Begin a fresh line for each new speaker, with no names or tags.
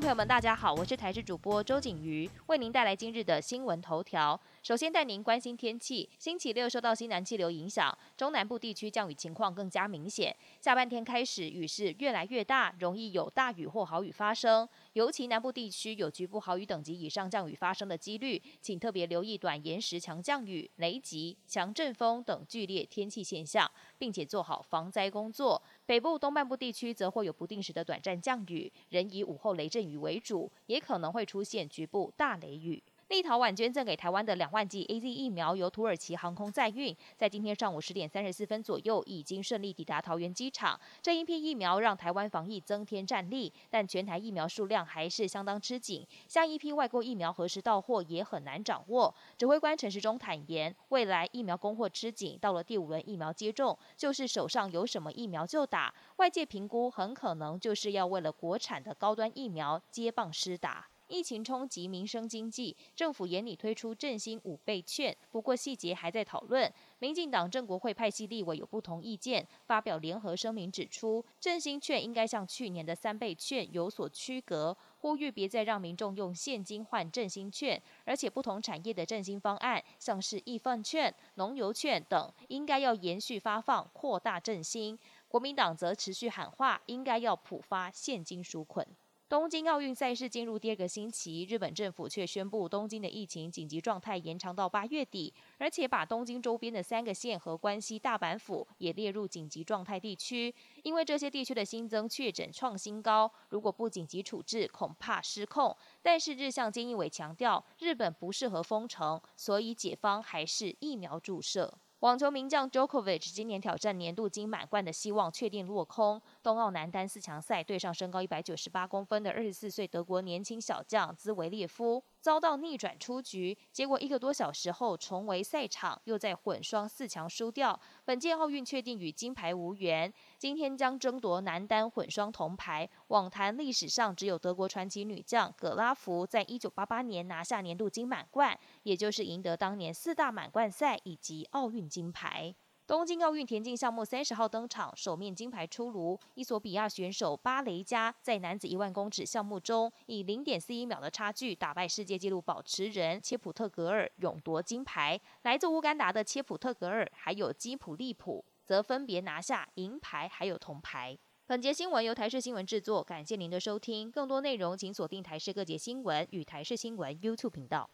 朋友们，大家好，我是台视主播周景瑜，为您带来今日的新闻头条。首先带您关心天气，星期六受到西南气流影响，中南部地区降雨情况更加明显。下半天开始雨势越来越大，容易有大雨或豪雨发生，尤其南部地区有局部豪雨等级以上降雨发生的几率，请特别留意短延时强降雨、雷击、强阵风等剧烈天气现象，并且做好防灾工作。北部东半部地区则会有不定时的短暂降雨，仍以午后雷阵雨雨为主，也可能会出现局部大雷雨。立陶宛捐赠给台湾的两万剂 A Z 疫苗由土耳其航空载运，在今天上午十点三十四分左右已经顺利抵达桃园机场。这一批疫苗让台湾防疫增添战力，但全台疫苗数量还是相当吃紧。下一批外国疫苗何时到货也很难掌握。指挥官陈时中坦言，未来疫苗供货吃紧，到了第五轮疫苗接种，就是手上有什么疫苗就打。外界评估很可能就是要为了国产的高端疫苗接棒施打。疫情冲击民生经济，政府严拟推出振兴五倍券，不过细节还在讨论。民进党政国会派系立委有不同意见，发表联合声明指出，振兴券应该像去年的三倍券有所区隔，呼吁别再让民众用现金换振兴券，而且不同产业的振兴方案，像是易饭券、农油券等，应该要延续发放，扩大振兴。国民党则持续喊话，应该要普发现金纾困。东京奥运赛事进入第二个星期，日本政府却宣布东京的疫情紧急状态延长到八月底，而且把东京周边的三个县和关西大阪府也列入紧急状态地区。因为这些地区的新增确诊创新高，如果不紧急处置，恐怕失控。但是日向菅义伟强调，日本不适合封城，所以解方还是疫苗注射。网球名将 Djokovic 今年挑战年度金满贯的希望确定落空。冬奥男单四强赛对上身高一百九十八公分的二十四岁德国年轻小将兹维列夫。遭到逆转出局，结果一个多小时后重回赛场，又在混双四强输掉。本届奥运确定与金牌无缘，今天将争夺男单混双铜牌。网坛历史上只有德国传奇女将葛拉夫在一九八八年拿下年度金满贯，也就是赢得当年四大满贯赛以及奥运金牌。东京奥运田径项目三十号登场，首面金牌出炉。伊索比亚选手巴雷加在男子一万公尺项目中，以零点四一秒的差距打败世界纪录保持人切普特格尔，勇夺金牌。来自乌干达的切普特格尔还有基普利普，则分别拿下银牌还有铜牌。本节新闻由台视新闻制作，感谢您的收听。更多内容请锁定台视各节新闻与台视新闻 YouTube 频道。